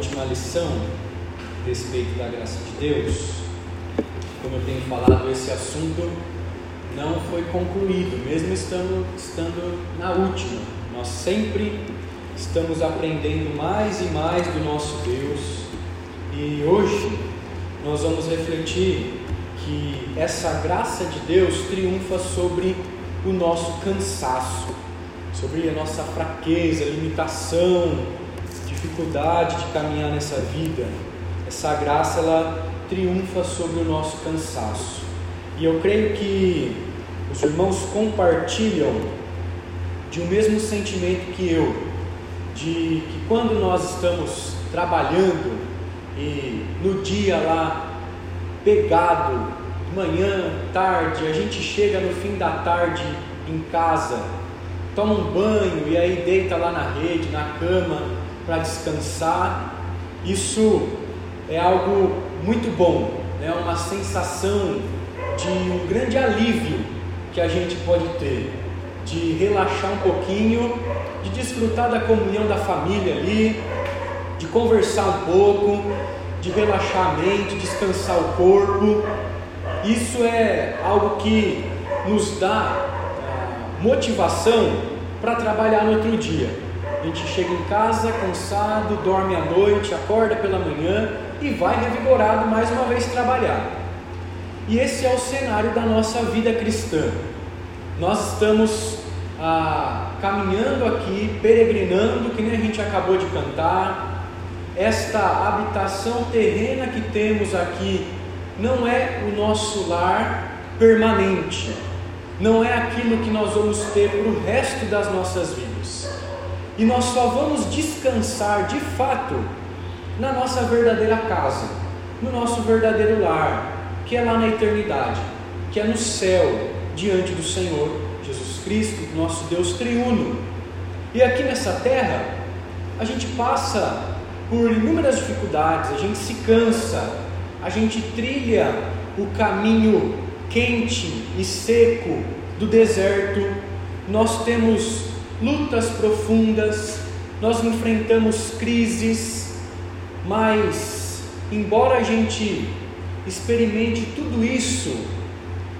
última lição a respeito da graça de Deus. Como eu tenho falado, esse assunto não foi concluído, mesmo estando, estando na última. Nós sempre estamos aprendendo mais e mais do nosso Deus e hoje nós vamos refletir que essa graça de Deus triunfa sobre o nosso cansaço, sobre a nossa fraqueza, limitação, dificuldade de caminhar nessa vida. Essa graça ela triunfa sobre o nosso cansaço. E eu creio que os irmãos compartilham de um mesmo sentimento que eu, de que quando nós estamos trabalhando e no dia lá pegado, manhã, tarde, a gente chega no fim da tarde em casa, toma um banho e aí deita lá na rede, na cama para descansar. Isso é algo muito bom, é né? uma sensação de um grande alívio que a gente pode ter, de relaxar um pouquinho, de desfrutar da comunhão da família ali, de conversar um pouco, de relaxar a mente, descansar o corpo. Isso é algo que nos dá ah, motivação para trabalhar no outro dia. A gente chega em casa cansado, dorme à noite, acorda pela manhã e vai revigorado mais uma vez trabalhar. E esse é o cenário da nossa vida cristã. Nós estamos ah, caminhando aqui, peregrinando, que nem a gente acabou de cantar, esta habitação terrena que temos aqui não é o nosso lar permanente, não é aquilo que nós vamos ter para o resto das nossas vidas. E nós só vamos descansar de fato na nossa verdadeira casa, no nosso verdadeiro lar, que é lá na eternidade, que é no céu, diante do Senhor Jesus Cristo, nosso Deus triuno. E aqui nessa terra, a gente passa por inúmeras dificuldades, a gente se cansa, a gente trilha o caminho quente e seco do deserto, nós temos lutas profundas, nós enfrentamos crises, mas embora a gente experimente tudo isso,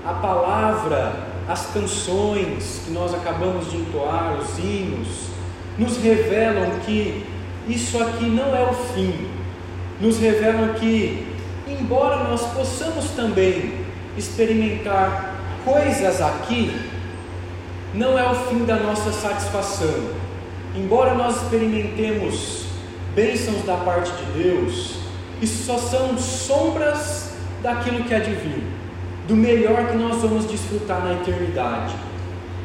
a palavra, as canções que nós acabamos de entoar, os hinos, nos revelam que isso aqui não é o fim. Nos revelam que, embora nós possamos também experimentar coisas aqui, não é o fim da nossa satisfação. Embora nós experimentemos bênçãos da parte de Deus, isso só são sombras daquilo que é divino, do melhor que nós vamos desfrutar na eternidade.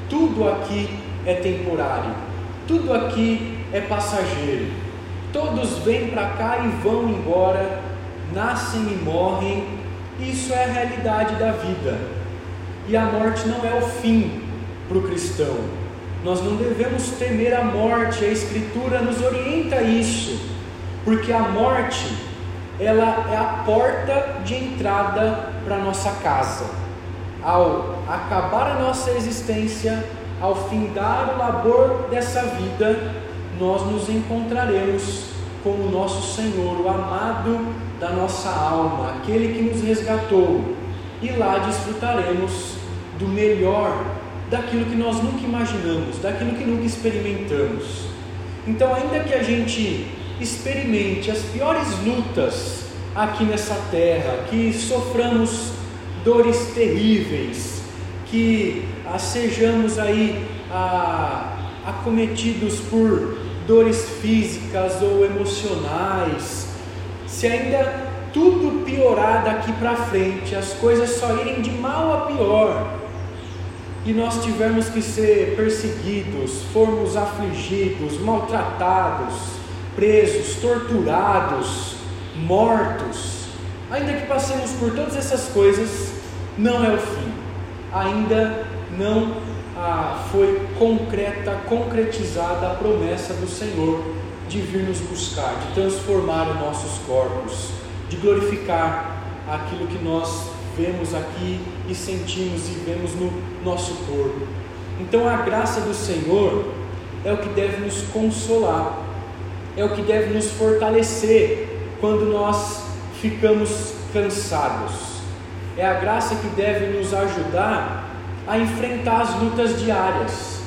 Tudo aqui é temporário, tudo aqui é passageiro. Todos vêm para cá e vão embora, nascem e morrem. Isso é a realidade da vida. E a morte não é o fim para o cristão. Nós não devemos temer a morte, a Escritura nos orienta a isso, porque a morte ela é a porta de entrada para a nossa casa. Ao acabar a nossa existência, ao findar o labor dessa vida, nós nos encontraremos com o nosso Senhor, o amado da nossa alma, aquele que nos resgatou, e lá desfrutaremos do melhor daquilo que nós nunca imaginamos, daquilo que nunca experimentamos. Então, ainda que a gente experimente as piores lutas aqui nessa terra, que soframos dores terríveis, que sejamos aí acometidos por dores físicas ou emocionais, se ainda tudo piorar daqui para frente, as coisas só irem de mal a pior, e nós tivermos que ser perseguidos, formos afligidos, maltratados, presos, torturados, mortos, ainda que passemos por todas essas coisas, não é o fim, ainda não ah, foi concreta, concretizada a promessa do Senhor de vir nos buscar, de transformar os nossos corpos, de glorificar aquilo que nós vemos aqui e sentimos e vemos no nosso corpo. Então a graça do Senhor é o que deve nos consolar. é o que deve nos fortalecer quando nós ficamos cansados. É a graça que deve nos ajudar a enfrentar as lutas diárias.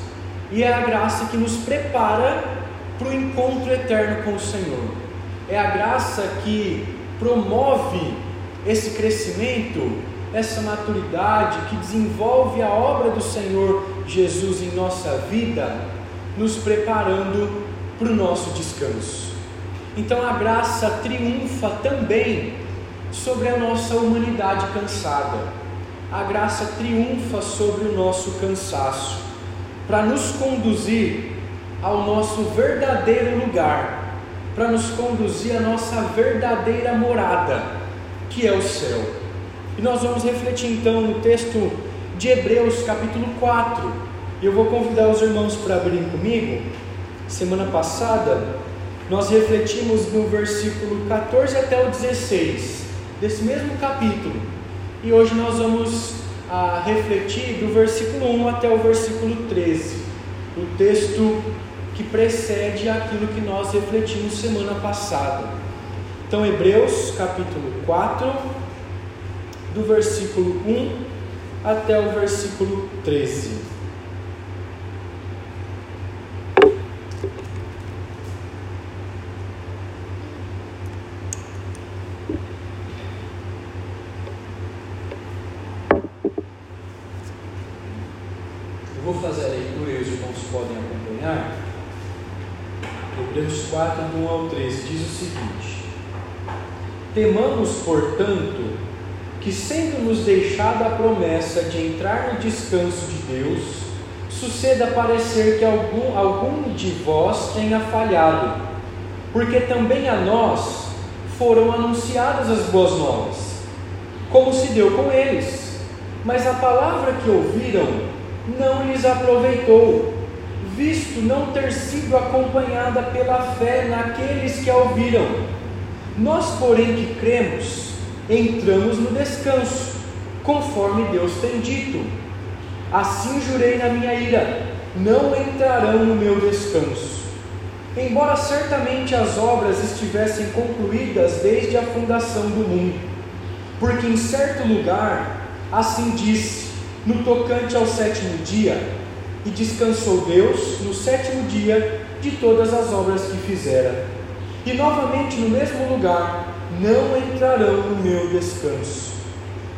E é a graça que nos prepara para o encontro eterno com o Senhor. É a graça que promove esse crescimento, essa maturidade, que desenvolve a obra do Senhor Jesus em nossa vida, nos preparando para o nosso descanso. Então a graça triunfa também sobre a nossa humanidade cansada. A graça triunfa sobre o nosso cansaço, para nos conduzir ao nosso verdadeiro lugar, para nos conduzir à nossa verdadeira morada, que é o céu. E nós vamos refletir então no texto de Hebreus, capítulo 4. E eu vou convidar os irmãos para abrirem comigo. Semana passada, nós refletimos no versículo 14 até o 16 desse mesmo capítulo. E hoje nós vamos ah, refletir do versículo 1 até o versículo 13, o texto que precede aquilo que nós refletimos semana passada. Então, Hebreus capítulo 4, do versículo 1 até o versículo 13. vou fazer a leitura e os irmãos podem acompanhar. Hebreus 4, do 1 ao 13, diz o seguinte: Temamos, portanto, que, sendo-nos deixada a promessa de entrar no descanso de Deus, suceda parecer que algum, algum de vós tenha falhado, porque também a nós foram anunciadas as boas novas, como se deu com eles, mas a palavra que ouviram não lhes aproveitou, visto não ter sido acompanhada pela fé naqueles que a ouviram. Nós, porém, que cremos, entramos no descanso, conforme Deus tem dito. Assim jurei na minha ira: não entrarão no meu descanso. Embora certamente as obras estivessem concluídas desde a fundação do mundo, porque em certo lugar assim disse: no tocante ao sétimo dia, e descansou Deus no sétimo dia de todas as obras que fizera. E novamente no mesmo lugar, não entrarão no meu descanso.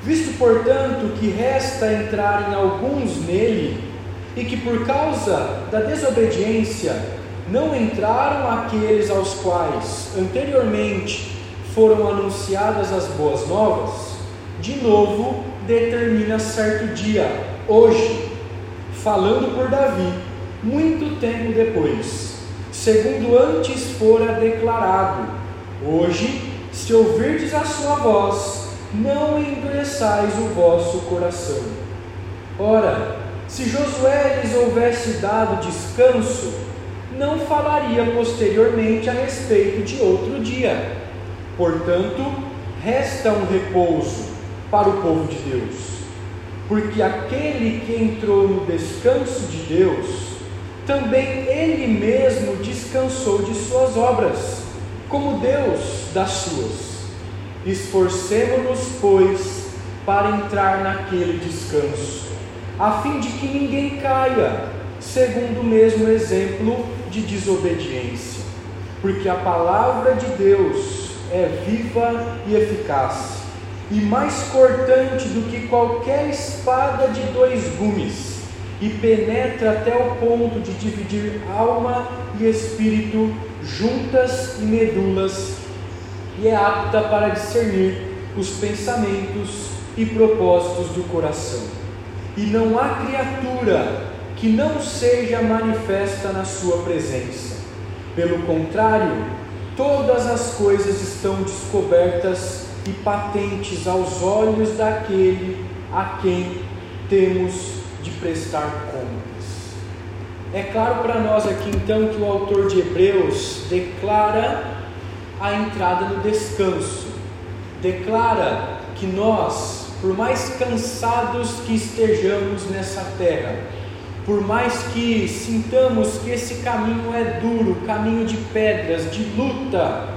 Visto, portanto, que resta entrarem alguns nele, e que por causa da desobediência não entraram aqueles aos quais anteriormente foram anunciadas as boas novas, de novo determina certo dia, hoje, falando por Davi, muito tempo depois, segundo antes fora declarado: Hoje, se ouvirdes a sua voz, não endureçais o vosso coração. Ora, se Josué lhes houvesse dado descanso, não falaria posteriormente a respeito de outro dia. Portanto, resta um repouso para o povo de Deus. Porque aquele que entrou no descanso de Deus, também ele mesmo descansou de suas obras, como Deus das suas. Esforcemo-nos, pois, para entrar naquele descanso, a fim de que ninguém caia, segundo o mesmo exemplo de desobediência. Porque a palavra de Deus é viva e eficaz e mais cortante do que qualquer espada de dois gumes, e penetra até o ponto de dividir alma e espírito, juntas e medulas, e é apta para discernir os pensamentos e propósitos do coração. E não há criatura que não seja manifesta na sua presença. Pelo contrário, todas as coisas estão descobertas e patentes aos olhos daquele a quem temos prestar contas. É claro para nós aqui então que o autor de Hebreus declara a entrada no descanso, declara que nós, por mais cansados que estejamos nessa terra, por mais que sintamos que esse caminho é duro, caminho de pedras, de luta,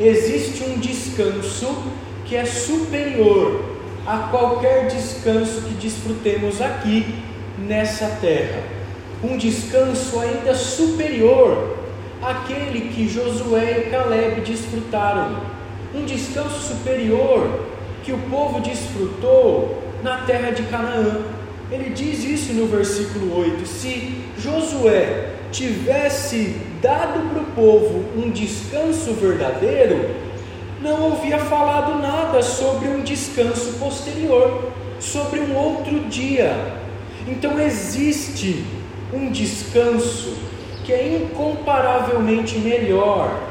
existe um descanso que é superior a qualquer descanso que desfrutemos aqui nessa terra. Um descanso ainda superior àquele que Josué e Caleb desfrutaram. Um descanso superior que o povo desfrutou na terra de Canaã. Ele diz isso no versículo 8: se Josué tivesse dado para o povo um descanso verdadeiro, não havia falado nada sobre um descanso posterior, sobre um outro dia. Então existe um descanso que é incomparavelmente melhor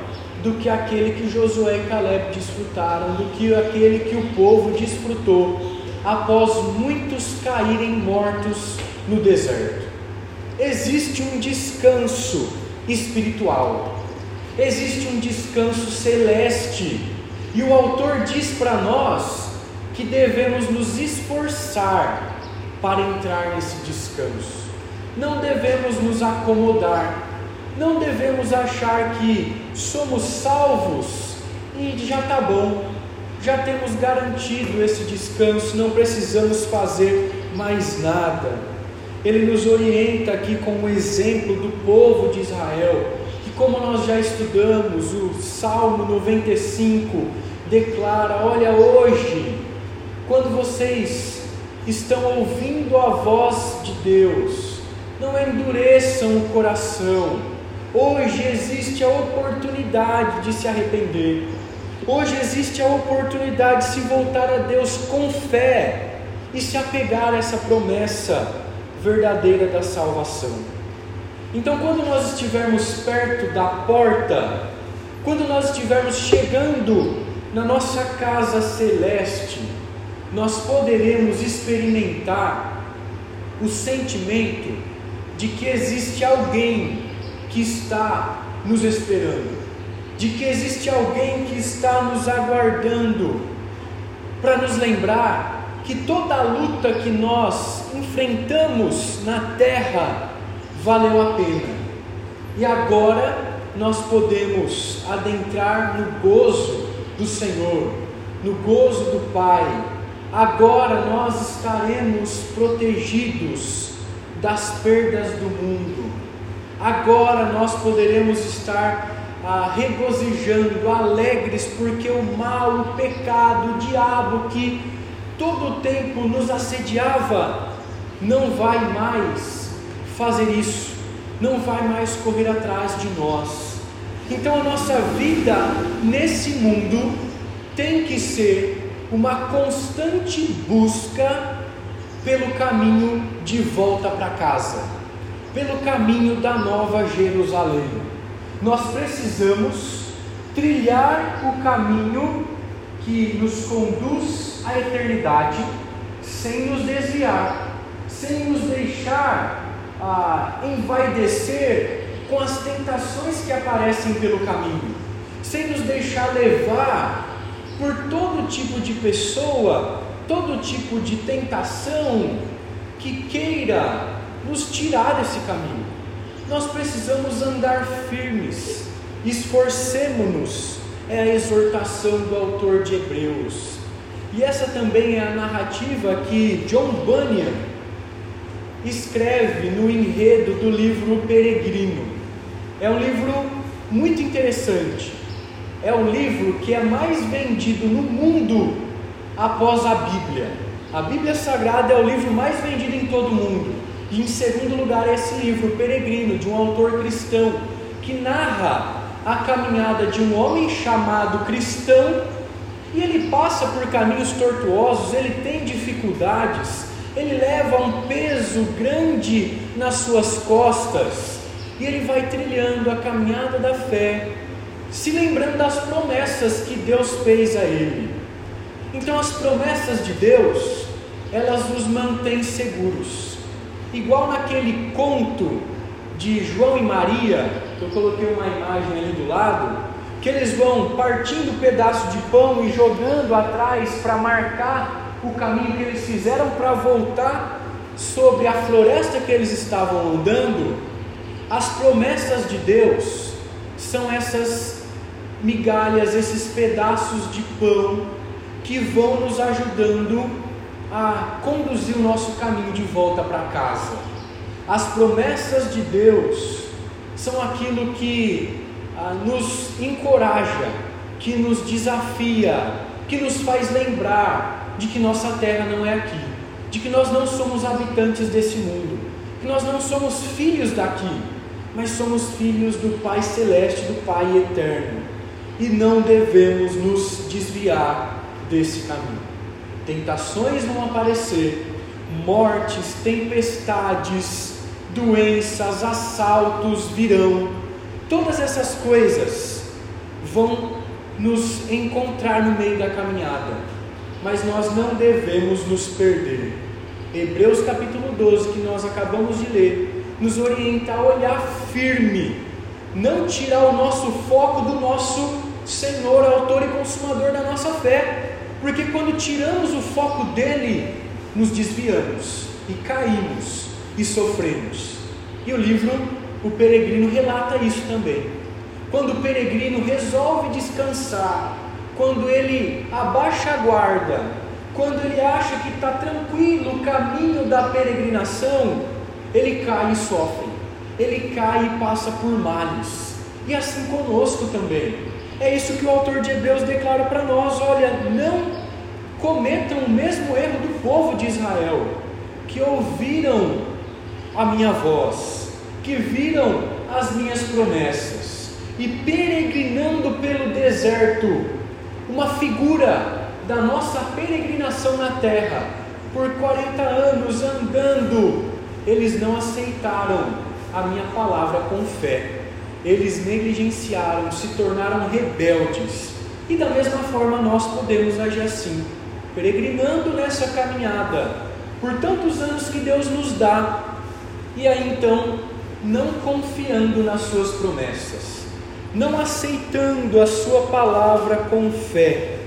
do que aquele que Josué e Caleb desfrutaram, do que aquele que o povo desfrutou após muitos caírem mortos no deserto. Existe um descanso espiritual, existe um descanso celeste, e o autor diz para nós que devemos nos esforçar para entrar nesse descanso. Não devemos nos acomodar, não devemos achar que somos salvos. E já está bom, já temos garantido esse descanso, não precisamos fazer mais nada. Ele nos orienta aqui com o exemplo do povo de Israel, que, como nós já estudamos, o Salmo 95 declara: Olha, hoje, quando vocês estão ouvindo a voz de Deus, não endureçam o coração. Hoje existe a oportunidade de se arrepender. Hoje existe a oportunidade de se voltar a Deus com fé e se apegar a essa promessa verdadeira da salvação. Então, quando nós estivermos perto da porta, quando nós estivermos chegando na nossa casa celeste, nós poderemos experimentar o sentimento de que existe alguém que está nos esperando de que existe alguém que está nos aguardando para nos lembrar que toda a luta que nós enfrentamos na terra valeu a pena. E agora nós podemos adentrar no gozo do Senhor, no gozo do Pai. Agora nós estaremos protegidos das perdas do mundo. Agora nós poderemos estar ah, regozijando, alegres, porque o mal, o pecado, o diabo que todo o tempo nos assediava, não vai mais fazer isso, não vai mais correr atrás de nós. Então a nossa vida nesse mundo tem que ser uma constante busca pelo caminho de volta para casa, pelo caminho da nova Jerusalém. Nós precisamos trilhar o caminho que nos conduz à eternidade, sem nos desviar, sem nos deixar ah, envaidecer com as tentações que aparecem pelo caminho, sem nos deixar levar por todo tipo de pessoa, todo tipo de tentação que queira nos tirar desse caminho nós precisamos andar firmes, esforcemos-nos, é a exortação do autor de Hebreus. E essa também é a narrativa que John Bunyan escreve no enredo do livro Peregrino. É um livro muito interessante. É um livro que é mais vendido no mundo após a Bíblia. A Bíblia Sagrada é o livro mais vendido em todo o mundo. E em segundo lugar, esse livro, Peregrino, de um autor cristão, que narra a caminhada de um homem chamado cristão, e ele passa por caminhos tortuosos, ele tem dificuldades, ele leva um peso grande nas suas costas, e ele vai trilhando a caminhada da fé, se lembrando das promessas que Deus fez a ele. Então, as promessas de Deus, elas nos mantêm seguros igual naquele conto de João e Maria, que eu coloquei uma imagem ali do lado, que eles vão partindo um pedaço de pão e jogando atrás para marcar o caminho que eles fizeram para voltar sobre a floresta que eles estavam andando, as promessas de Deus são essas migalhas, esses pedaços de pão que vão nos ajudando a conduzir o nosso caminho de volta para casa. As promessas de Deus são aquilo que ah, nos encoraja, que nos desafia, que nos faz lembrar de que nossa terra não é aqui, de que nós não somos habitantes desse mundo, que nós não somos filhos daqui, mas somos filhos do Pai Celeste, do Pai Eterno, e não devemos nos desviar desse caminho. Tentações vão aparecer, mortes, tempestades, doenças, assaltos virão. Todas essas coisas vão nos encontrar no meio da caminhada, mas nós não devemos nos perder. Hebreus capítulo 12, que nós acabamos de ler, nos orienta a olhar firme, não tirar o nosso foco do nosso Senhor, autor e consumador da nossa fé, porque quando tiramos o foco dele, nos desviamos e caímos e sofremos. E o livro O Peregrino relata isso também. Quando o peregrino resolve descansar, quando ele abaixa a guarda, quando ele acha que está tranquilo o caminho da peregrinação, ele cai e sofre, ele cai e passa por males, e assim conosco também. É isso que o autor de Hebreus declara para nós: olha, não cometam o mesmo erro do povo de Israel, que ouviram a minha voz, que viram as minhas promessas, e peregrinando pelo deserto, uma figura da nossa peregrinação na terra, por 40 anos andando, eles não aceitaram a minha palavra com fé eles negligenciaram, se tornaram rebeldes. E da mesma forma nós podemos agir assim, peregrinando nessa caminhada, por tantos anos que Deus nos dá, e aí então não confiando nas Suas promessas, não aceitando a Sua palavra com fé.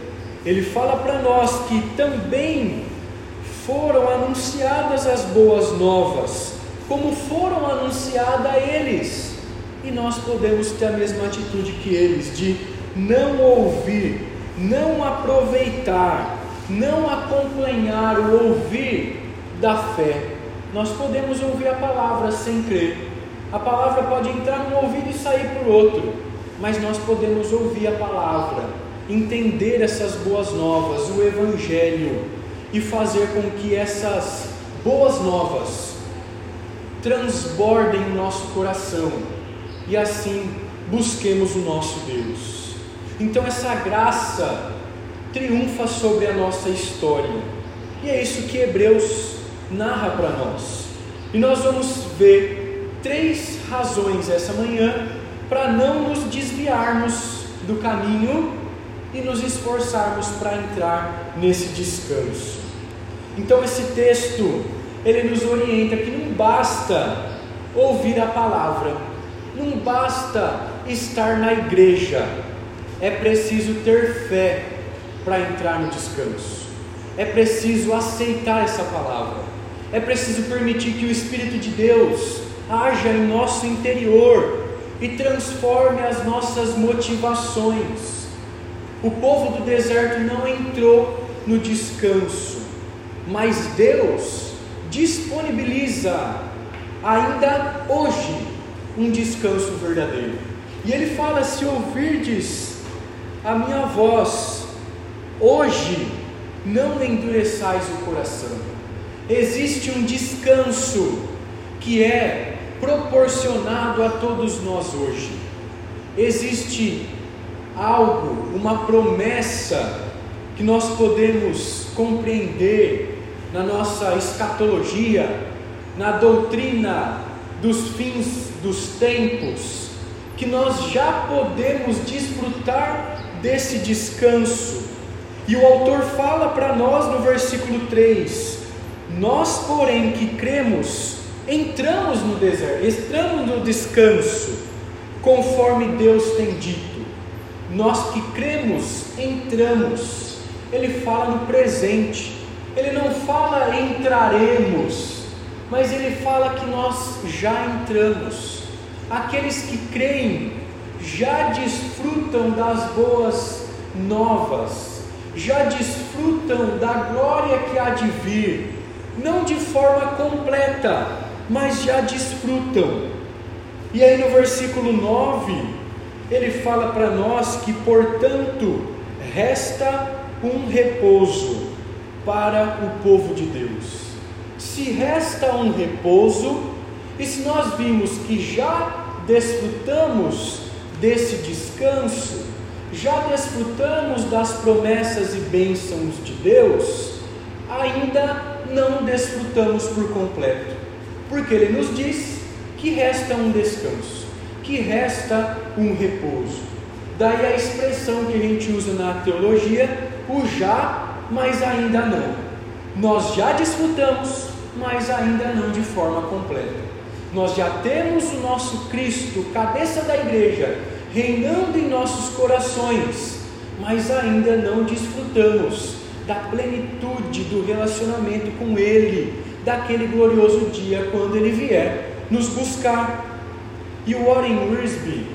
Ele fala para nós que também foram anunciadas as boas novas, como foram anunciadas a eles e nós podemos ter a mesma atitude que eles, de não ouvir, não aproveitar, não acompanhar o ouvir da fé. Nós podemos ouvir a palavra sem crer. A palavra pode entrar num ouvido e sair por outro, mas nós podemos ouvir a palavra, entender essas boas novas, o Evangelho, e fazer com que essas boas novas transbordem o nosso coração e assim busquemos o nosso Deus. Então essa graça triunfa sobre a nossa história. E é isso que Hebreus narra para nós. E nós vamos ver três razões essa manhã para não nos desviarmos do caminho e nos esforçarmos para entrar nesse descanso. Então esse texto ele nos orienta que não basta ouvir a palavra, não basta estar na igreja, é preciso ter fé para entrar no descanso. É preciso aceitar essa palavra. É preciso permitir que o Espírito de Deus haja em nosso interior e transforme as nossas motivações. O povo do deserto não entrou no descanso, mas Deus disponibiliza ainda hoje um descanso verdadeiro. E ele fala: se ouvirdes a minha voz, hoje não endureçais o coração. Existe um descanso que é proporcionado a todos nós hoje. Existe algo, uma promessa que nós podemos compreender na nossa escatologia, na doutrina dos fins dos tempos, que nós já podemos desfrutar desse descanso. E o autor fala para nós no versículo 3: Nós, porém, que cremos, entramos no deserto, entramos no descanso, conforme Deus tem dito. Nós que cremos, entramos. Ele fala no presente, ele não fala entraremos, mas ele fala que nós já entramos. Aqueles que creem já desfrutam das boas novas, já desfrutam da glória que há de vir, não de forma completa, mas já desfrutam. E aí no versículo 9, ele fala para nós que, portanto, resta um repouso para o povo de Deus. Se resta um repouso, e se nós vimos que já desfrutamos desse descanso, já desfrutamos das promessas e bênçãos de Deus, ainda não desfrutamos por completo, porque Ele nos diz que resta um descanso, que resta um repouso. Daí a expressão que a gente usa na teologia, o já, mas ainda não. Nós já desfrutamos, mas ainda não de forma completa. Nós já temos o nosso Cristo, cabeça da igreja, reinando em nossos corações, mas ainda não desfrutamos da plenitude do relacionamento com Ele, daquele glorioso dia quando Ele vier nos buscar. E o Warren Wiersbe,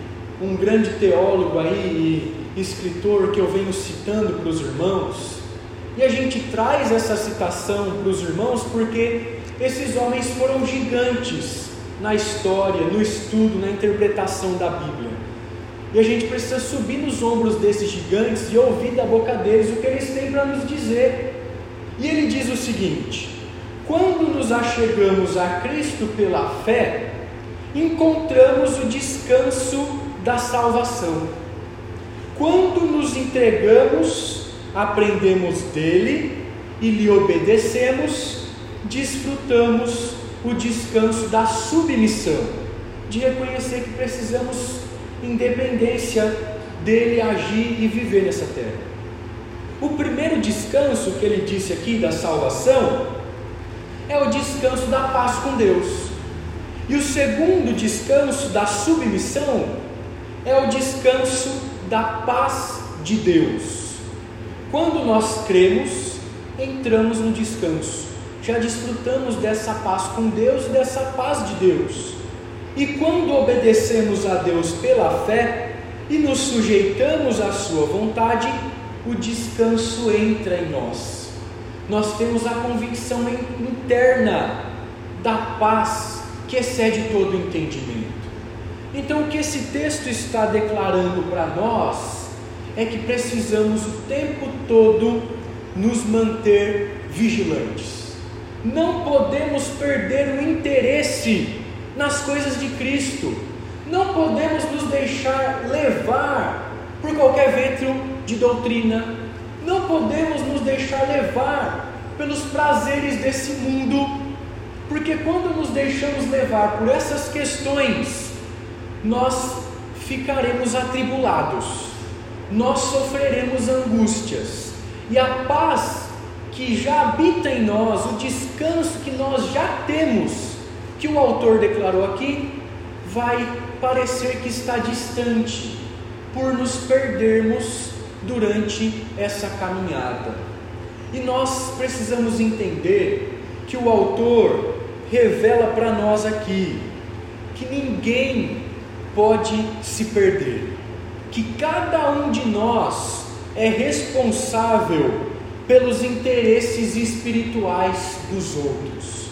um grande teólogo aí e escritor que eu venho citando para os irmãos, e a gente traz essa citação para os irmãos porque esses homens foram gigantes na história, no estudo, na interpretação da Bíblia. E a gente precisa subir nos ombros desses gigantes e ouvir da boca deles o que eles têm para nos dizer. E ele diz o seguinte: quando nos achegamos a Cristo pela fé, encontramos o descanso da salvação. Quando nos entregamos, aprendemos dele e lhe obedecemos, desfrutamos o descanso da submissão, de reconhecer que precisamos independência dele agir e viver nessa terra. O primeiro descanso que ele disse aqui da salvação é o descanso da paz com Deus. E o segundo descanso da submissão é o descanso da paz de Deus. Quando nós cremos, entramos no descanso já desfrutamos dessa paz com Deus e dessa paz de Deus. E quando obedecemos a Deus pela fé e nos sujeitamos à Sua vontade, o descanso entra em nós. Nós temos a convicção interna da paz que excede todo entendimento. Então, o que esse texto está declarando para nós é que precisamos o tempo todo nos manter vigilantes não podemos perder o interesse nas coisas de Cristo. Não podemos nos deixar levar por qualquer vento de doutrina. Não podemos nos deixar levar pelos prazeres desse mundo. Porque quando nos deixamos levar por essas questões, nós ficaremos atribulados, nós sofreremos angústias, e a paz que já habita em nós, o descanso que nós já temos, que o autor declarou aqui, vai parecer que está distante, por nos perdermos durante essa caminhada. E nós precisamos entender que o autor revela para nós aqui que ninguém pode se perder, que cada um de nós é responsável pelos interesses espirituais dos outros.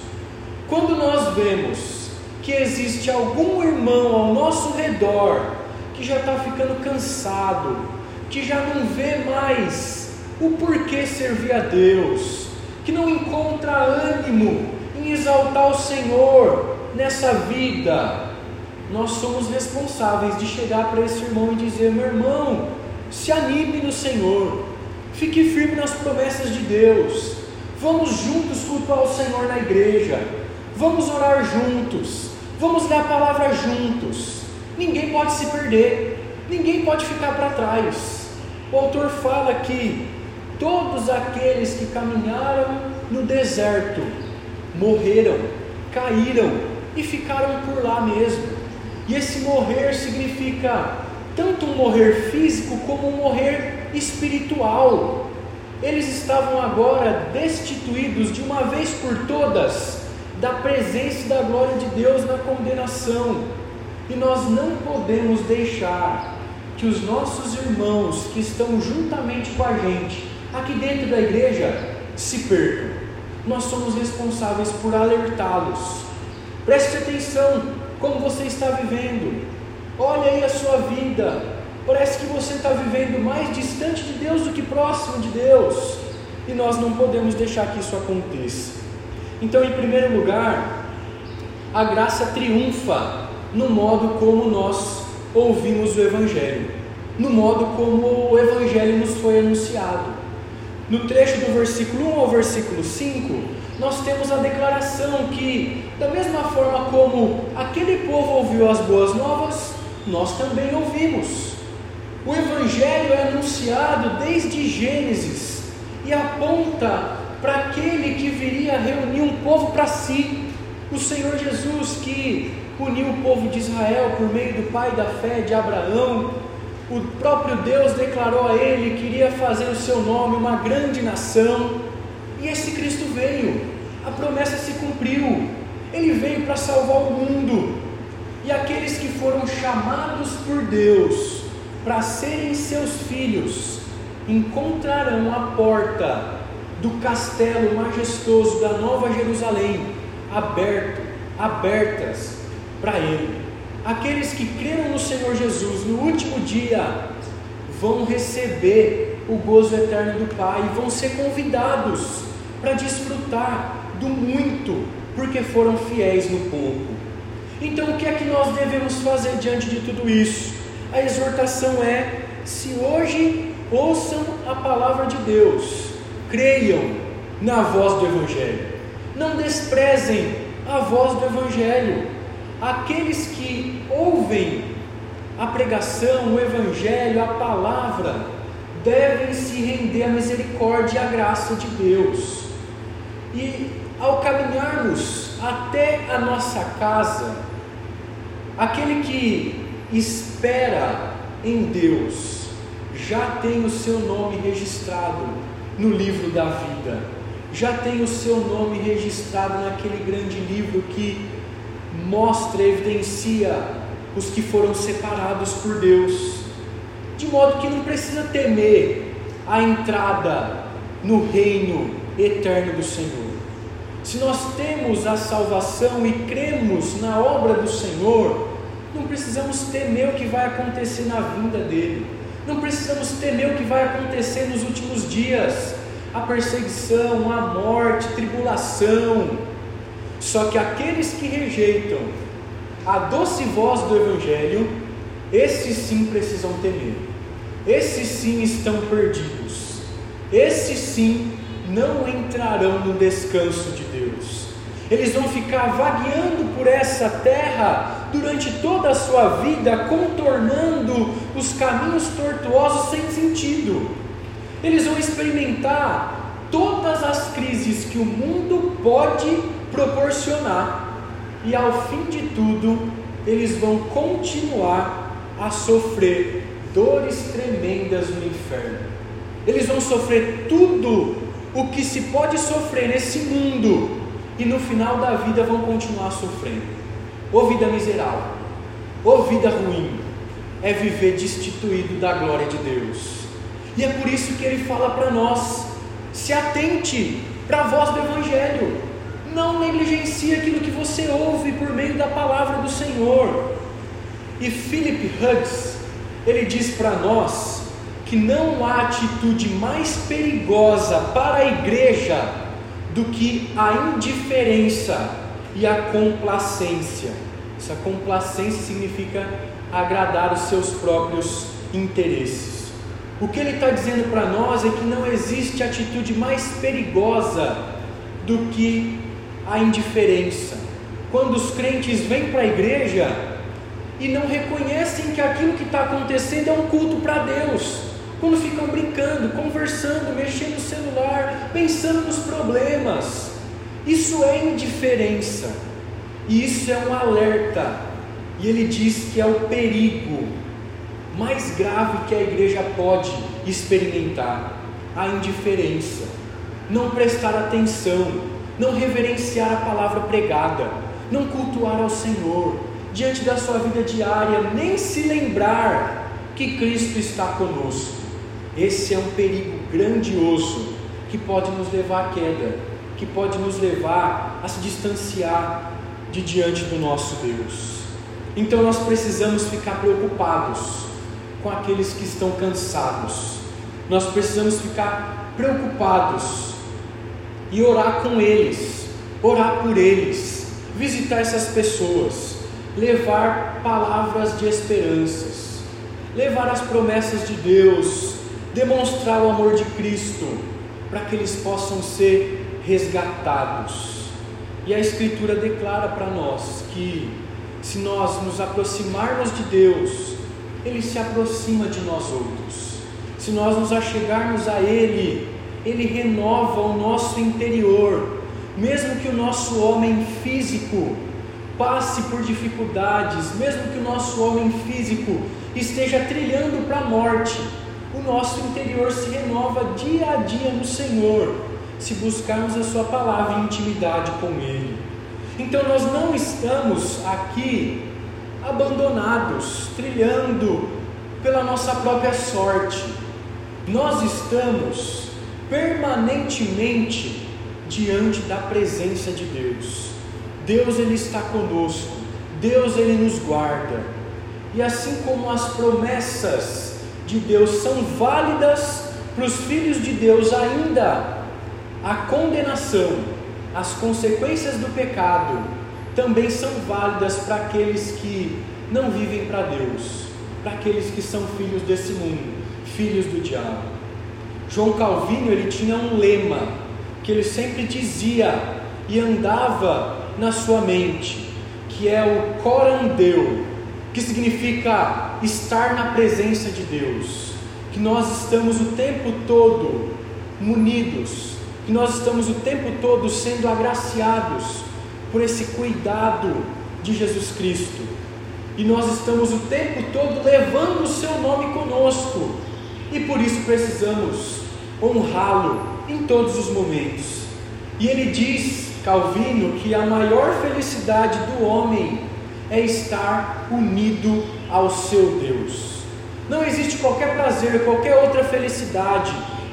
Quando nós vemos que existe algum irmão ao nosso redor que já está ficando cansado, que já não vê mais o porquê servir a Deus, que não encontra ânimo em exaltar o Senhor nessa vida, nós somos responsáveis de chegar para esse irmão e dizer: meu irmão, se anime no Senhor, Fique firme nas promessas de Deus. Vamos juntos cultuar o Senhor na igreja. Vamos orar juntos. Vamos ler a palavra juntos. Ninguém pode se perder. Ninguém pode ficar para trás. O autor fala que todos aqueles que caminharam no deserto morreram, caíram e ficaram por lá mesmo. E esse morrer significa tanto um morrer físico como um morrer espiritual. Eles estavam agora destituídos de uma vez por todas da presença e da glória de Deus na condenação. E nós não podemos deixar que os nossos irmãos que estão juntamente com a gente, aqui dentro da igreja, se percam. Nós somos responsáveis por alertá-los. Preste atenção como você está vivendo. Olha aí a sua vida. Parece que você está vivendo mais distante de Deus do que próximo de Deus. E nós não podemos deixar que isso aconteça. Então, em primeiro lugar, a graça triunfa no modo como nós ouvimos o Evangelho, no modo como o Evangelho nos foi anunciado. No trecho do versículo 1 ao versículo 5, nós temos a declaração que, da mesma forma como aquele povo ouviu as boas novas, nós também ouvimos. O Evangelho é anunciado desde Gênesis e aponta para aquele que viria reunir um povo para si, o Senhor Jesus que uniu o povo de Israel por meio do pai da fé de Abraão. O próprio Deus declarou a ele que iria fazer o seu nome uma grande nação. E esse Cristo veio, a promessa se cumpriu. Ele veio para salvar o mundo. E aqueles que foram chamados por Deus para serem seus filhos encontrarão a porta do castelo majestoso da Nova Jerusalém aberto, abertas para ele. Aqueles que creram no Senhor Jesus no último dia vão receber o gozo eterno do Pai e vão ser convidados para desfrutar do muito, porque foram fiéis no pouco. Então, o que é que nós devemos fazer diante de tudo isso? A exortação é: se hoje ouçam a palavra de Deus, creiam na voz do Evangelho, não desprezem a voz do Evangelho. Aqueles que ouvem a pregação, o Evangelho, a palavra, devem se render à misericórdia e à graça de Deus. E ao caminharmos até a nossa casa, aquele que espera em Deus já tem o seu nome registrado no livro da vida, já tem o seu nome registrado naquele grande livro que mostra, evidencia os que foram separados por Deus, de modo que não precisa temer a entrada no reino eterno do Senhor. Se nós temos a salvação e cremos na obra do Senhor, não precisamos temer o que vai acontecer na vinda dele não precisamos temer o que vai acontecer nos últimos dias a perseguição, a morte, tribulação. Só que aqueles que rejeitam a doce voz do Evangelho, esses sim precisam temer, esses sim estão perdidos, esses sim não entrarão no descanso de. Eles vão ficar vagueando por essa terra durante toda a sua vida, contornando os caminhos tortuosos sem sentido. Eles vão experimentar todas as crises que o mundo pode proporcionar, e ao fim de tudo, eles vão continuar a sofrer dores tremendas no inferno. Eles vão sofrer tudo o que se pode sofrer nesse mundo e no final da vida vão continuar sofrendo. Ou vida miserável, ou vida ruim, é viver destituído da glória de Deus. E é por isso que ele fala para nós: se atente para a voz do Evangelho, não negligencie aquilo que você ouve por meio da palavra do Senhor. E Philip Huggs, ele diz para nós que não há atitude mais perigosa para a igreja do que a indiferença e a complacência. Essa complacência significa agradar os seus próprios interesses. O que ele está dizendo para nós é que não existe atitude mais perigosa do que a indiferença. Quando os crentes vêm para a igreja e não reconhecem que aquilo que está acontecendo é um culto para Deus, quando ficam brincando, conversando, mexendo no celular, pensando nos problemas. Isso é indiferença. E isso é um alerta. E ele diz que é o perigo mais grave que a igreja pode experimentar: a indiferença. Não prestar atenção, não reverenciar a palavra pregada, não cultuar ao Senhor, diante da sua vida diária, nem se lembrar que Cristo está conosco. Esse é um perigo grandioso que pode nos levar à queda, que pode nos levar a se distanciar de diante do nosso Deus. Então nós precisamos ficar preocupados com aqueles que estão cansados. Nós precisamos ficar preocupados e orar com eles, orar por eles, visitar essas pessoas, levar palavras de esperanças, levar as promessas de Deus, demonstrar o amor de Cristo, para que eles possam ser resgatados. E a Escritura declara para nós que se nós nos aproximarmos de Deus, Ele se aproxima de nós outros. Se nós nos achegarmos a Ele, Ele renova o nosso interior, mesmo que o nosso homem físico passe por dificuldades, mesmo que o nosso homem físico esteja trilhando para a morte, o nosso interior se renova dia a dia no Senhor, se buscarmos a Sua palavra em intimidade com Ele. Então nós não estamos aqui abandonados, trilhando pela nossa própria sorte. Nós estamos permanentemente diante da presença de Deus. Deus ele está conosco. Deus ele nos guarda. E assim como as promessas de Deus são válidas para os filhos de Deus ainda, a condenação as consequências do pecado também são válidas para aqueles que não vivem para Deus, para aqueles que são filhos desse mundo, filhos do diabo. João Calvino ele tinha um lema que ele sempre dizia e andava na sua mente, que é o corandeu, que significa estar na presença de Deus, que nós estamos o tempo todo munidos que nós estamos o tempo todo sendo agraciados por esse cuidado de Jesus Cristo. E nós estamos o tempo todo levando o seu nome conosco. E por isso precisamos honrá-lo em todos os momentos. E ele diz, Calvino, que a maior felicidade do homem é estar unido ao seu Deus. Não existe qualquer prazer, qualquer outra felicidade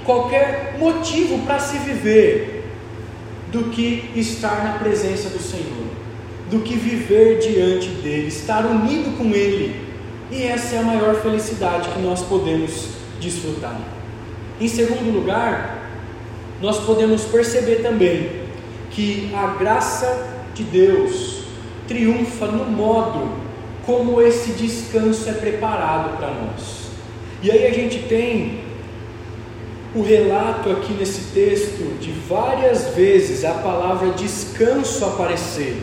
qualquer motivo para se viver do que estar na presença do Senhor, do que viver diante dele, estar unido com ele. E essa é a maior felicidade que nós podemos desfrutar. Em segundo lugar, nós podemos perceber também que a graça de Deus triunfa no modo como esse descanso é preparado para nós. E aí a gente tem o relato aqui nesse texto de várias vezes a palavra descanso aparecer.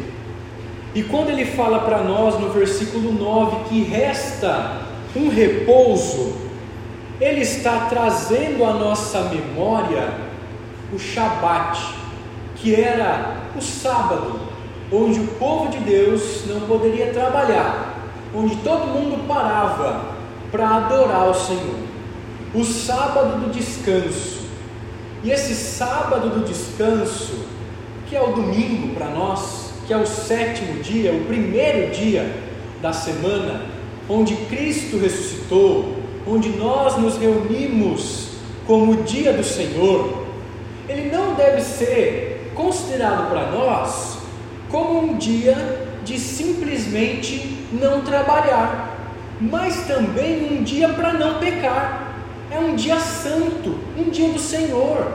E quando ele fala para nós no versículo 9 que resta um repouso, ele está trazendo à nossa memória o Shabat, que era o sábado, onde o povo de Deus não poderia trabalhar, onde todo mundo parava para adorar o Senhor o sábado do descanso. E esse sábado do descanso, que é o domingo para nós, que é o sétimo dia, o primeiro dia da semana, onde Cristo ressuscitou, onde nós nos reunimos como o dia do Senhor, ele não deve ser considerado para nós como um dia de simplesmente não trabalhar, mas também um dia para não pecar. É um dia santo, um dia do Senhor.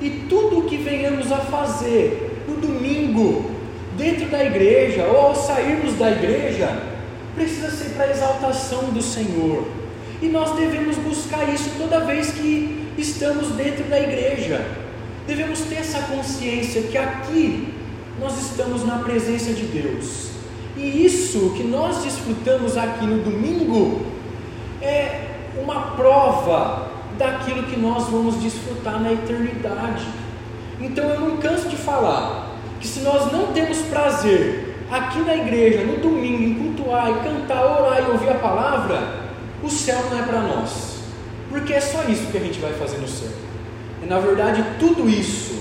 E tudo o que venhamos a fazer no domingo, dentro da igreja ou ao sairmos da igreja, precisa ser para a exaltação do Senhor. E nós devemos buscar isso toda vez que estamos dentro da igreja. Devemos ter essa consciência que aqui nós estamos na presença de Deus. E isso que nós desfrutamos aqui no domingo é uma prova daquilo que nós vamos desfrutar na eternidade. Então eu não canso de falar que se nós não temos prazer aqui na igreja, no domingo, em cultuar, e cantar, orar e ouvir a palavra, o céu não é para nós. Porque é só isso que a gente vai fazer no céu. E na verdade tudo isso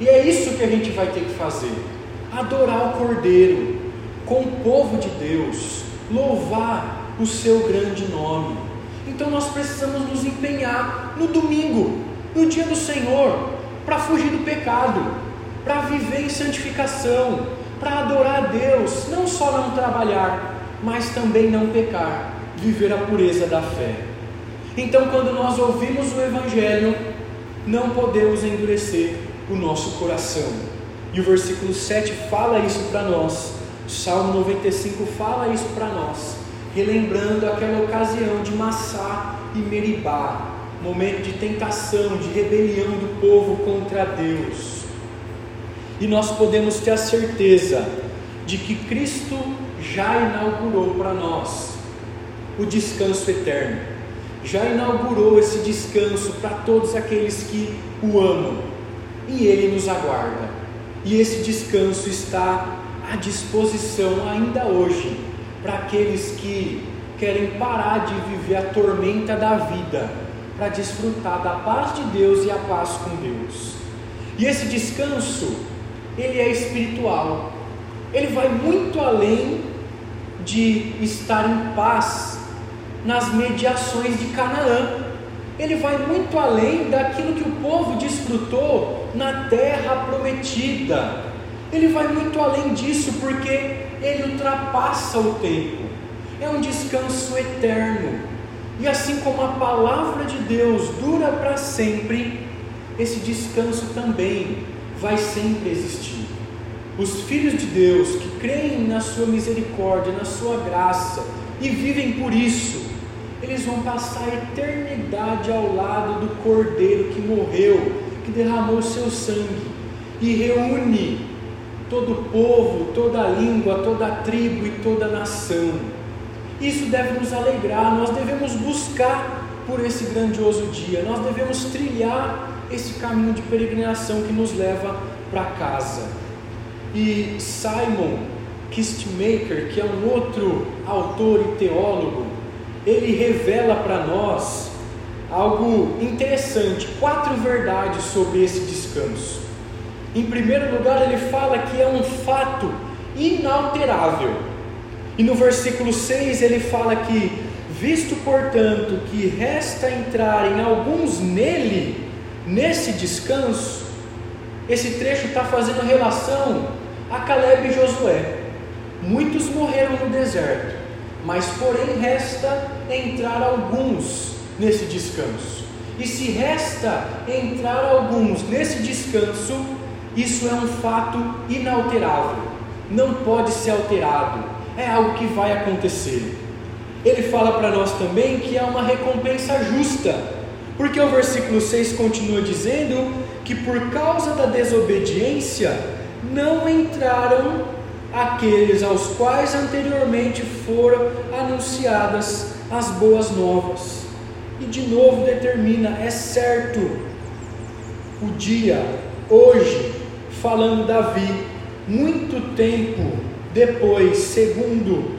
E é isso que a gente vai ter que fazer: adorar o Cordeiro com o povo de Deus, louvar o seu grande nome. Então nós precisamos nos empenhar no domingo, no dia do Senhor, para fugir do pecado, para viver em santificação, para adorar a Deus, não só não trabalhar, mas também não pecar, viver a pureza da fé. Então, quando nós ouvimos o Evangelho, não podemos endurecer o nosso coração. E o versículo 7 fala isso para nós. O Salmo 95 fala isso para nós, relembrando aquela ocasião de Massá e Meribá, momento de tentação, de rebelião do povo contra Deus. E nós podemos ter a certeza de que Cristo já inaugurou para nós o descanso eterno, já inaugurou esse descanso para todos aqueles que o amam, e Ele nos aguarda, e esse descanso está à disposição ainda hoje para aqueles que querem parar de viver a tormenta da vida, para desfrutar da paz de Deus e a paz com Deus. E esse descanso, ele é espiritual. Ele vai muito além de estar em paz nas mediações de Canaã. Ele vai muito além daquilo que o povo desfrutou na terra prometida. Ele vai muito além disso porque ele ultrapassa o tempo. É um descanso eterno. E assim como a palavra de Deus dura para sempre, esse descanso também vai sempre existir. Os filhos de Deus que creem na Sua misericórdia, na Sua graça e vivem por isso, eles vão passar a eternidade ao lado do Cordeiro que morreu, que derramou seu sangue e reúne todo o povo, toda a língua, toda a tribo e toda a nação. Isso deve nos alegrar, nós devemos buscar por esse grandioso dia, nós devemos trilhar esse caminho de peregrinação que nos leva para casa. E Simon Kistmaker, que é um outro autor e teólogo, ele revela para nós algo interessante, quatro verdades sobre esse descanso. Em primeiro lugar, ele fala que é um fato inalterável. E no versículo 6 ele fala que, visto portanto que resta entrar em alguns nele, nesse descanso, esse trecho está fazendo relação a Caleb e Josué. Muitos morreram no deserto, mas porém resta entrar alguns nesse descanso. E se resta entrar alguns nesse descanso, isso é um fato inalterável, não pode ser alterado, é algo que vai acontecer. Ele fala para nós também que é uma recompensa justa, porque o versículo 6 continua dizendo que por causa da desobediência não entraram aqueles aos quais anteriormente foram anunciadas as boas novas. E de novo determina: é certo o dia, hoje, falando Davi, muito tempo depois, segundo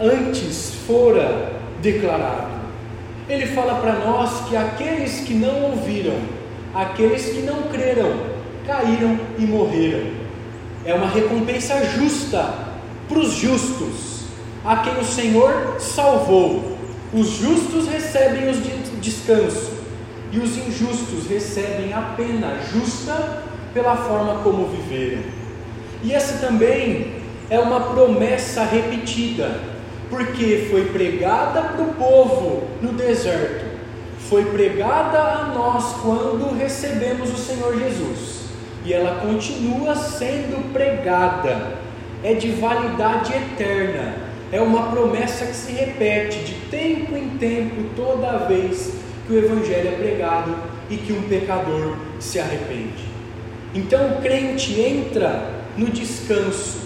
antes fora declarado. Ele fala para nós que aqueles que não ouviram, aqueles que não creram, caíram e morreram. É uma recompensa justa para os justos, a quem o Senhor salvou. Os justos recebem os descanso e os injustos recebem a pena justa pela forma como viveram. E essa também é uma promessa repetida, porque foi pregada para o povo no deserto, foi pregada a nós quando recebemos o Senhor Jesus, e ela continua sendo pregada, é de validade eterna, é uma promessa que se repete de tempo em tempo, toda vez que o Evangelho é pregado e que um pecador se arrepende. Então o crente entra no descanso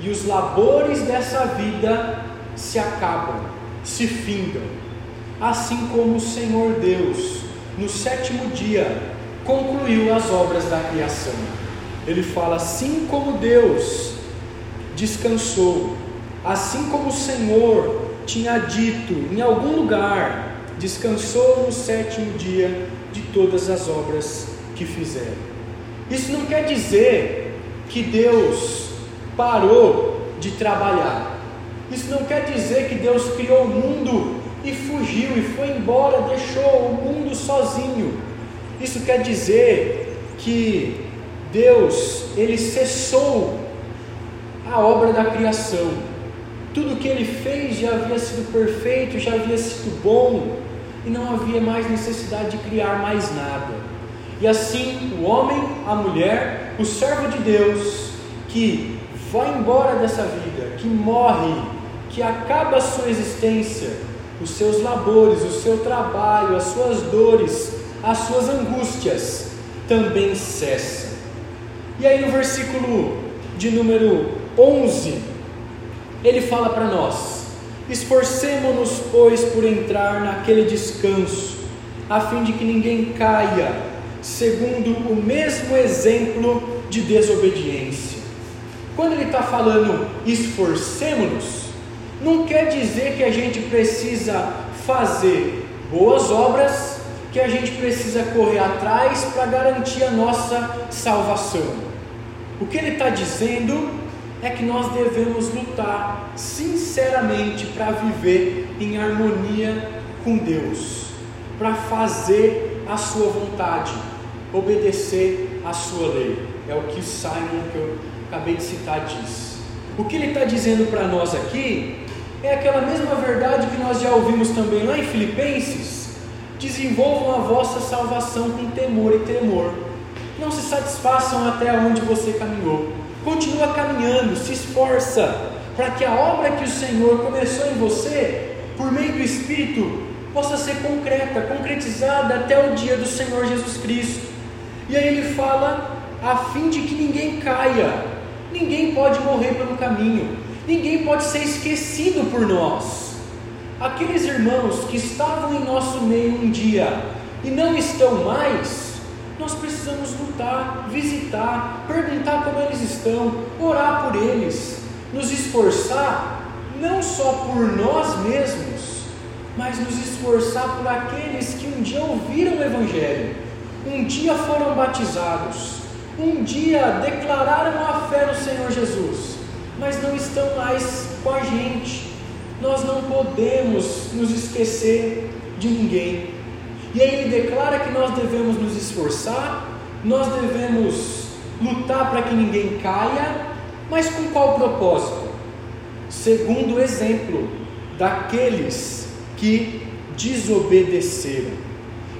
e os labores dessa vida se acabam, se findam. Assim como o Senhor Deus, no sétimo dia, concluiu as obras da criação. Ele fala: assim como Deus descansou, assim como o Senhor tinha dito em algum lugar, descansou no sétimo dia de todas as obras que fizeram. Isso não quer dizer que Deus parou de trabalhar. Isso não quer dizer que Deus criou o mundo e fugiu e foi embora, deixou o mundo sozinho. Isso quer dizer que Deus, ele cessou a obra da criação. Tudo que ele fez já havia sido perfeito, já havia sido bom, e não havia mais necessidade de criar mais nada. E assim, o homem, a mulher, o servo de Deus, que vai embora dessa vida, que morre, que acaba a sua existência, os seus labores, o seu trabalho, as suas dores, as suas angústias, também cessa. E aí no versículo de número 11, ele fala para nós: Esforcemo-nos, pois, por entrar naquele descanso, a fim de que ninguém caia, segundo o mesmo exemplo de desobediência. Quando ele está falando esforcemo-nos, não quer dizer que a gente precisa fazer boas obras, que a gente precisa correr atrás para garantir a nossa salvação. O que ele está dizendo é que nós devemos lutar sinceramente para viver em harmonia com Deus, para fazer a sua vontade, obedecer a sua lei. É o que Simon, que eu acabei de citar, diz. O que ele está dizendo para nós aqui é aquela mesma verdade que nós já ouvimos também lá em Filipenses: desenvolvam a vossa salvação com temor e tremor. Não se satisfaçam até onde você caminhou Continua caminhando, se esforça para que a obra que o Senhor começou em você, por meio do Espírito, possa ser concreta, concretizada até o dia do Senhor Jesus Cristo. E aí ele fala a fim de que ninguém caia, ninguém pode morrer pelo caminho, ninguém pode ser esquecido por nós. Aqueles irmãos que estavam em nosso meio um dia e não estão mais, nós precisamos lutar, visitar, perguntar como eles estão, orar por eles, nos esforçar, não só por nós mesmos, mas nos esforçar por aqueles que um dia ouviram o Evangelho, um dia foram batizados, um dia declararam a fé no Senhor Jesus, mas não estão mais com a gente. Nós não podemos nos esquecer de ninguém. E aí ele declara que nós devemos nos esforçar, nós devemos lutar para que ninguém caia, mas com qual propósito? Segundo o exemplo daqueles que desobedeceram.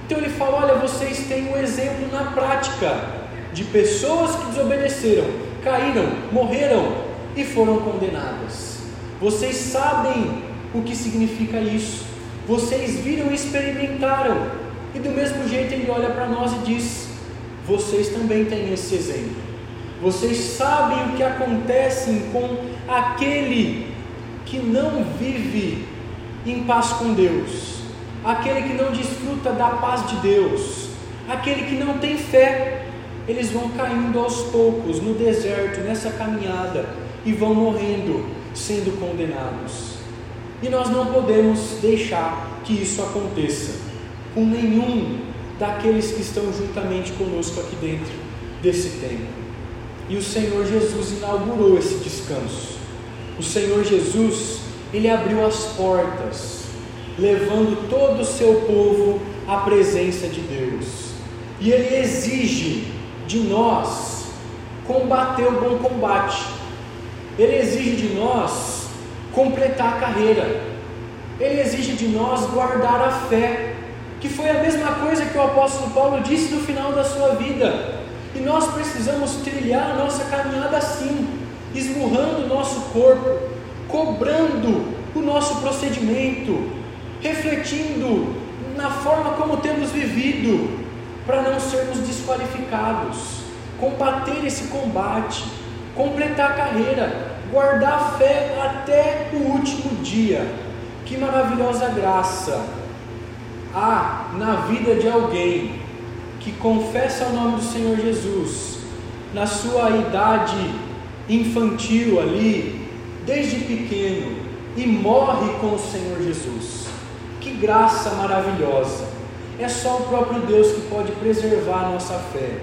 Então ele fala: olha, vocês têm um exemplo na prática de pessoas que desobedeceram, caíram, morreram e foram condenadas. Vocês sabem o que significa isso. Vocês viram e experimentaram. E do mesmo jeito ele olha para nós e diz: Vocês também têm esse exemplo. Vocês sabem o que acontece com aquele que não vive em paz com Deus, aquele que não desfruta da paz de Deus, aquele que não tem fé. Eles vão caindo aos poucos no deserto, nessa caminhada, e vão morrendo, sendo condenados. E nós não podemos deixar que isso aconteça com nenhum daqueles que estão juntamente conosco aqui dentro desse templo. E o Senhor Jesus inaugurou esse descanso. O Senhor Jesus, ele abriu as portas, levando todo o seu povo à presença de Deus. E ele exige de nós combater o bom combate. Ele exige de nós completar a carreira. Ele exige de nós guardar a fé, que foi a mesma coisa que o apóstolo Paulo disse no final da sua vida. E nós precisamos trilhar a nossa caminhada assim, esmurrando o nosso corpo, cobrando o nosso procedimento, refletindo na forma como temos vivido, para não sermos desqualificados, combater esse combate, completar a carreira, guardar a fé até o último dia. Que maravilhosa graça há na vida de alguém que confessa o nome do Senhor Jesus na sua idade infantil ali, desde pequeno, e morre com o Senhor Jesus. Que graça maravilhosa! É só o próprio Deus que pode preservar a nossa fé.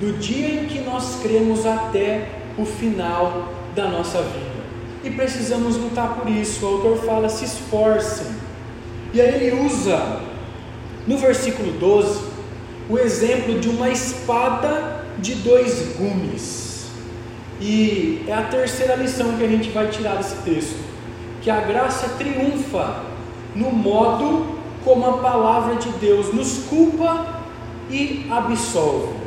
do dia em que nós cremos até o final da nossa vida. E precisamos lutar por isso. O autor fala: se esforcem. E aí ele usa, no versículo 12, o exemplo de uma espada de dois gumes. E é a terceira lição que a gente vai tirar desse texto: que a graça triunfa no modo como a palavra de Deus nos culpa e absolve.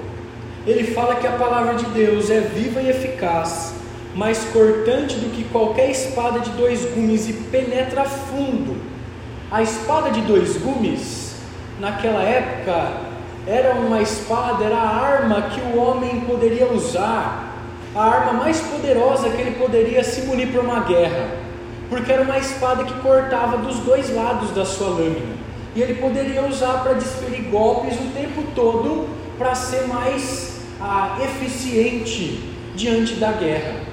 Ele fala que a palavra de Deus é viva e eficaz, mais cortante do que qualquer espada de dois gumes e penetra fundo. A espada de dois gumes, naquela época, era uma espada, era a arma que o homem poderia usar, a arma mais poderosa que ele poderia se munir para uma guerra, porque era uma espada que cortava dos dois lados da sua lâmina, e ele poderia usar para desferir golpes o tempo todo para ser mais ah, eficiente diante da guerra.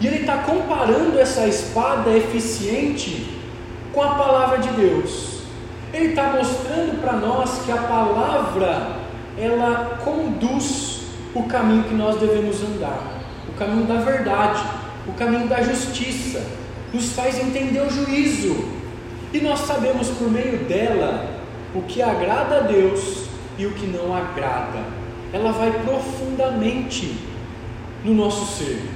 E ele está comparando essa espada eficiente com a palavra de Deus. Ele está mostrando para nós que a palavra ela conduz o caminho que nós devemos andar, o caminho da verdade, o caminho da justiça, nos faz entender o juízo. E nós sabemos por meio dela o que agrada a Deus e o que não agrada. Ela vai profundamente no nosso ser.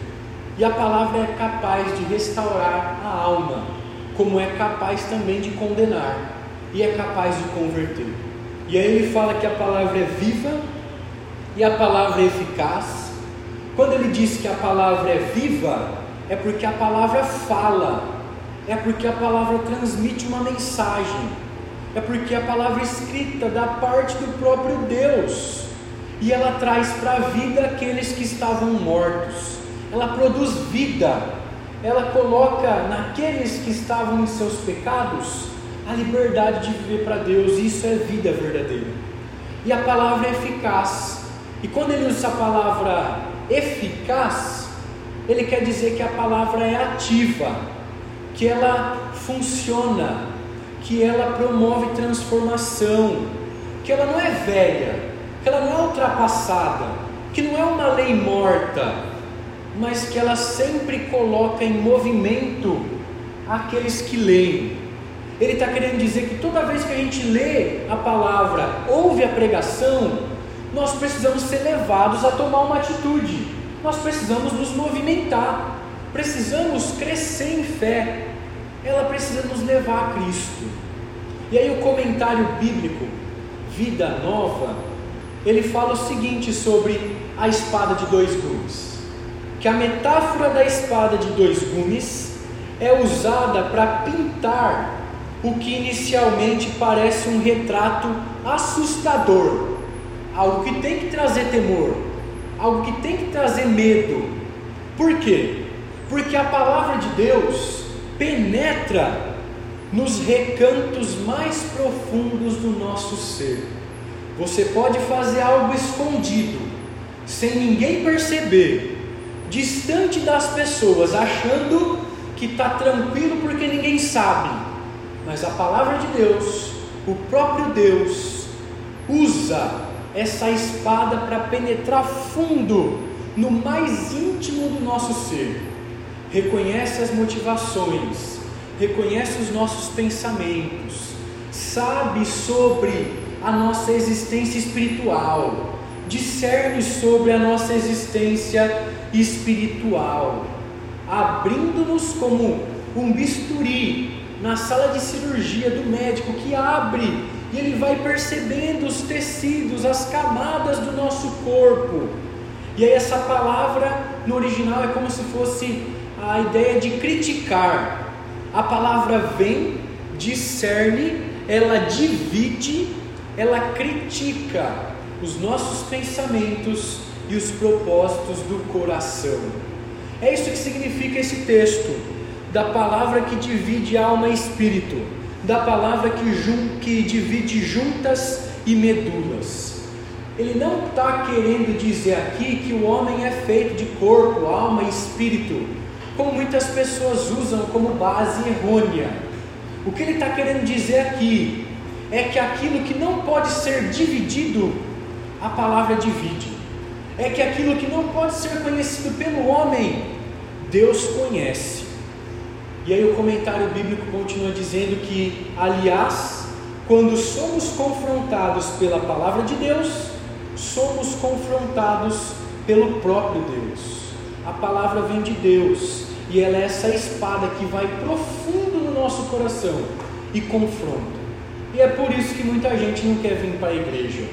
E a palavra é capaz de restaurar a alma, como é capaz também de condenar e é capaz de converter. E aí ele fala que a palavra é viva e a palavra é eficaz. Quando ele diz que a palavra é viva, é porque a palavra fala, é porque a palavra transmite uma mensagem, é porque a palavra escrita da parte do próprio Deus e ela traz para a vida aqueles que estavam mortos ela produz vida, ela coloca naqueles que estavam em seus pecados a liberdade de viver para Deus, isso é vida verdadeira. E a palavra é eficaz, e quando ele usa a palavra eficaz, ele quer dizer que a palavra é ativa, que ela funciona, que ela promove transformação, que ela não é velha, que ela não é ultrapassada, que não é uma lei morta, mas que ela sempre coloca em movimento aqueles que leem. Ele está querendo dizer que toda vez que a gente lê a palavra, ouve a pregação, nós precisamos ser levados a tomar uma atitude, nós precisamos nos movimentar, precisamos crescer em fé, ela precisa nos levar a Cristo. E aí, o comentário bíblico, Vida Nova, ele fala o seguinte sobre a espada de dois gumes que a metáfora da espada de dois gumes é usada para pintar o que inicialmente parece um retrato assustador, algo que tem que trazer temor, algo que tem que trazer medo. Por quê? Porque a palavra de Deus penetra nos recantos mais profundos do nosso ser. Você pode fazer algo escondido, sem ninguém perceber, distante das pessoas, achando que está tranquilo porque ninguém sabe. Mas a palavra de Deus, o próprio Deus, usa essa espada para penetrar fundo no mais íntimo do nosso ser. Reconhece as motivações, reconhece os nossos pensamentos, sabe sobre a nossa existência espiritual, discerne sobre a nossa existência espiritual, abrindo-nos como um bisturi na sala de cirurgia do médico que abre e ele vai percebendo os tecidos, as camadas do nosso corpo. E aí essa palavra no original é como se fosse a ideia de criticar. A palavra vem, discerne, ela divide, ela critica os nossos pensamentos e os propósitos do coração. É isso que significa esse texto, da palavra que divide alma e espírito, da palavra que, jun, que divide juntas e medulas. Ele não está querendo dizer aqui que o homem é feito de corpo, alma e espírito, como muitas pessoas usam como base errônea. O que ele está querendo dizer aqui é que aquilo que não pode ser dividido, a palavra divide é que aquilo que não pode ser conhecido pelo homem, Deus conhece. E aí o comentário bíblico continua dizendo que, aliás, quando somos confrontados pela palavra de Deus, somos confrontados pelo próprio Deus. A palavra vem de Deus e ela é essa espada que vai profundo no nosso coração e confronta. E é por isso que muita gente não quer vir para a igreja.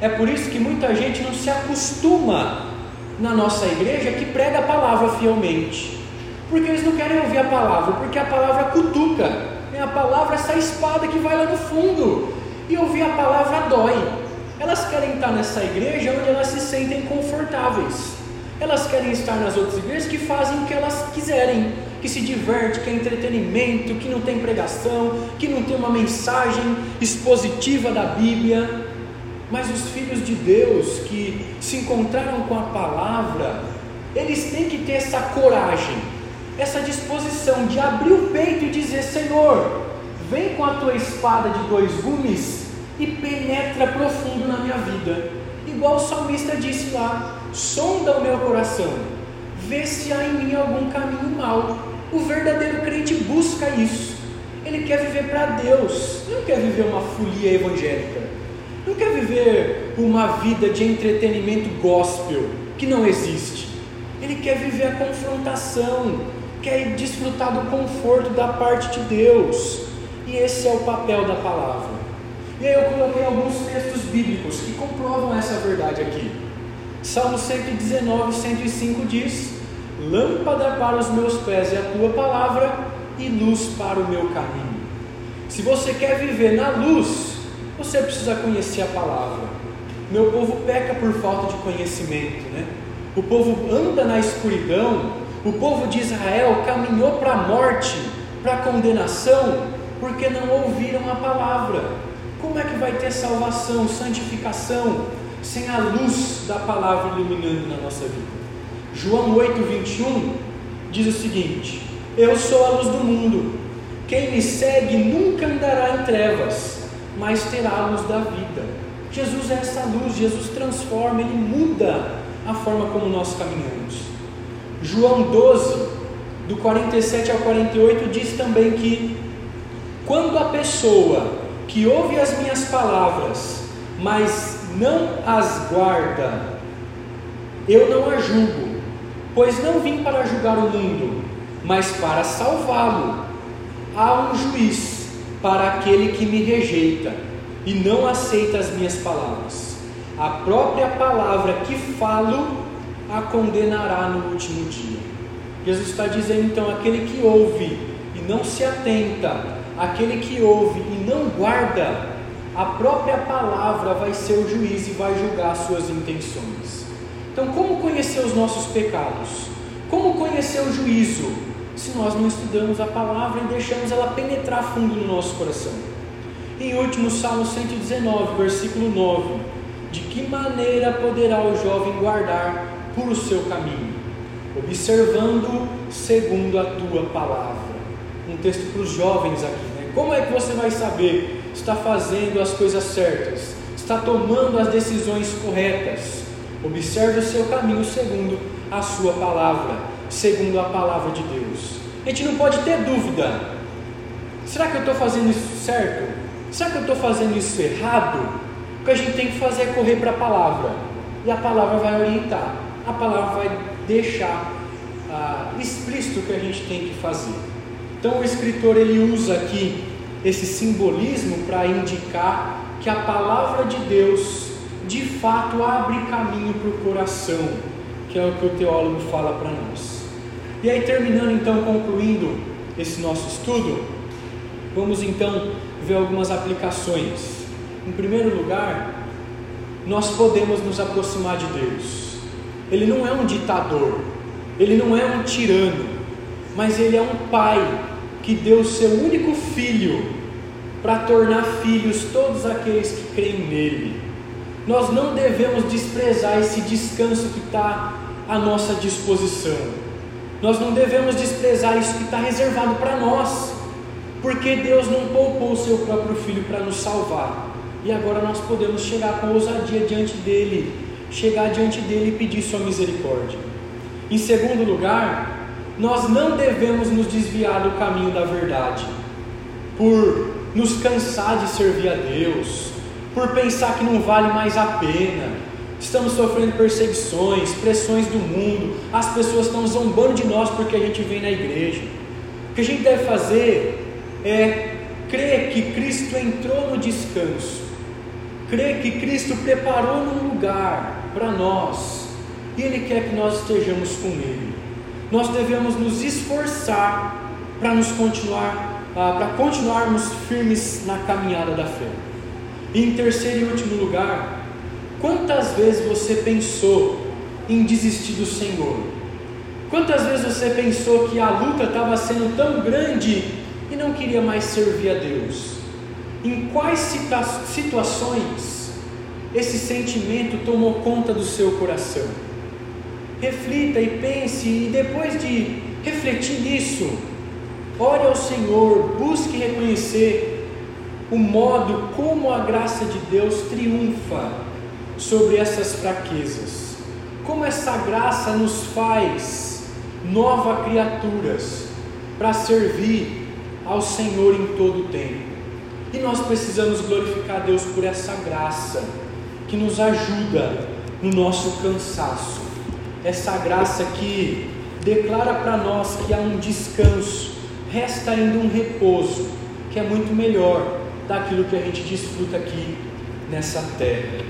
É por isso que muita gente não se acostuma na nossa igreja que prega a palavra fielmente. Porque eles não querem ouvir a palavra, porque a palavra cutuca. É a palavra essa espada que vai lá no fundo. E ouvir a palavra dói. Elas querem estar nessa igreja onde elas se sentem confortáveis. Elas querem estar nas outras igrejas que fazem o que elas quiserem, que se diverte, que é entretenimento, que não tem pregação, que não tem uma mensagem expositiva da Bíblia. Mas os filhos de Deus que se encontraram com a palavra, eles têm que ter essa coragem, essa disposição de abrir o peito e dizer: Senhor, vem com a tua espada de dois gumes e penetra profundo na minha vida. Igual o salmista disse lá: sonda o meu coração, vê se há em mim algum caminho mau. O verdadeiro crente busca isso. Ele quer viver para Deus, não quer viver uma folia evangélica, não quer viver uma vida de entretenimento gospel que não existe. Ele quer viver a confrontação, quer desfrutar do conforto da parte de Deus. E esse é o papel da palavra. E aí eu coloquei alguns textos bíblicos que comprovam essa verdade aqui. Salmo 119, 105 diz: Lâmpada para os meus pés é a tua palavra e luz para o meu caminho. Se você quer viver na luz, você precisa conhecer a palavra. Meu povo peca por falta de conhecimento, né? O povo anda na escuridão, o povo de Israel caminhou para a morte, para a condenação, porque não ouviram a palavra. Como é que vai ter salvação, santificação, sem a luz da palavra iluminando na nossa vida? João 8,21 diz o seguinte: Eu sou a luz do mundo. Quem me segue nunca andará em trevas, mas terá a luz da vida. Jesus é essa luz, Jesus transforma, ele muda a forma como nós caminhamos. João 12, do 47 ao 48, diz também que quando a pessoa que ouve as minhas palavras, mas não as guarda, eu não a julgo, pois não vim para julgar o mundo, mas para salvá-lo. Há um juiz para aquele que me rejeita e não aceita as minhas palavras. A própria palavra que falo a condenará no último dia. Jesus está dizendo então: aquele que ouve e não se atenta aquele que ouve e não guarda, a própria palavra vai ser o juiz e vai julgar suas intenções. Então, como conhecer os nossos pecados? Como conhecer o juízo? Se nós não estudamos a palavra e deixamos ela penetrar fundo no nosso coração. Em último, Salmo 119, versículo 9: De que maneira poderá o jovem guardar por o seu caminho? Observando segundo a tua palavra. Um texto para os jovens aqui. Como é que você vai saber está fazendo as coisas certas, está tomando as decisões corretas? Observe o seu caminho segundo a sua palavra, segundo a palavra de Deus. A gente não pode ter dúvida. Será que eu estou fazendo isso certo? Será que eu estou fazendo isso errado? O que a gente tem que fazer é correr para a palavra. E a palavra vai orientar. A palavra vai deixar ah, explícito o que a gente tem que fazer. Então o escritor ele usa aqui esse simbolismo para indicar que a palavra de Deus de fato abre caminho para o coração, que é o que o teólogo fala para nós. E aí terminando então, concluindo esse nosso estudo, vamos então ver algumas aplicações. Em primeiro lugar, nós podemos nos aproximar de Deus. Ele não é um ditador, ele não é um tirano, mas ele é um pai que deu seu único filho para tornar filhos todos aqueles que creem nele. Nós não devemos desprezar esse descanso que está à nossa disposição. Nós não devemos desprezar isso que está reservado para nós, porque Deus não poupou o seu próprio filho para nos salvar. E agora nós podemos chegar com ousadia diante dele chegar diante dele e pedir sua misericórdia. Em segundo lugar, nós não devemos nos desviar do caminho da verdade, por nos cansar de servir a Deus, por pensar que não vale mais a pena. Estamos sofrendo perseguições, pressões do mundo, as pessoas estão zombando de nós porque a gente vem na igreja. O que a gente deve fazer é crer que Cristo entrou no descanso, crer que Cristo preparou um lugar para nós e Ele quer que nós estejamos com Ele. Nós devemos nos esforçar para nos continuar, ah, para continuarmos firmes na caminhada da fé. E em terceiro e último lugar, quantas vezes você pensou em desistir do Senhor? Quantas vezes você pensou que a luta estava sendo tão grande e não queria mais servir a Deus? Em quais situações esse sentimento tomou conta do seu coração? Reflita e pense, e depois de refletir nisso, ore ao Senhor, busque reconhecer o modo como a graça de Deus triunfa sobre essas fraquezas. Como essa graça nos faz novas criaturas para servir ao Senhor em todo o tempo. E nós precisamos glorificar Deus por essa graça que nos ajuda no nosso cansaço. Essa graça que declara para nós que há um descanso, resta ainda um repouso, que é muito melhor daquilo que a gente desfruta aqui nessa terra.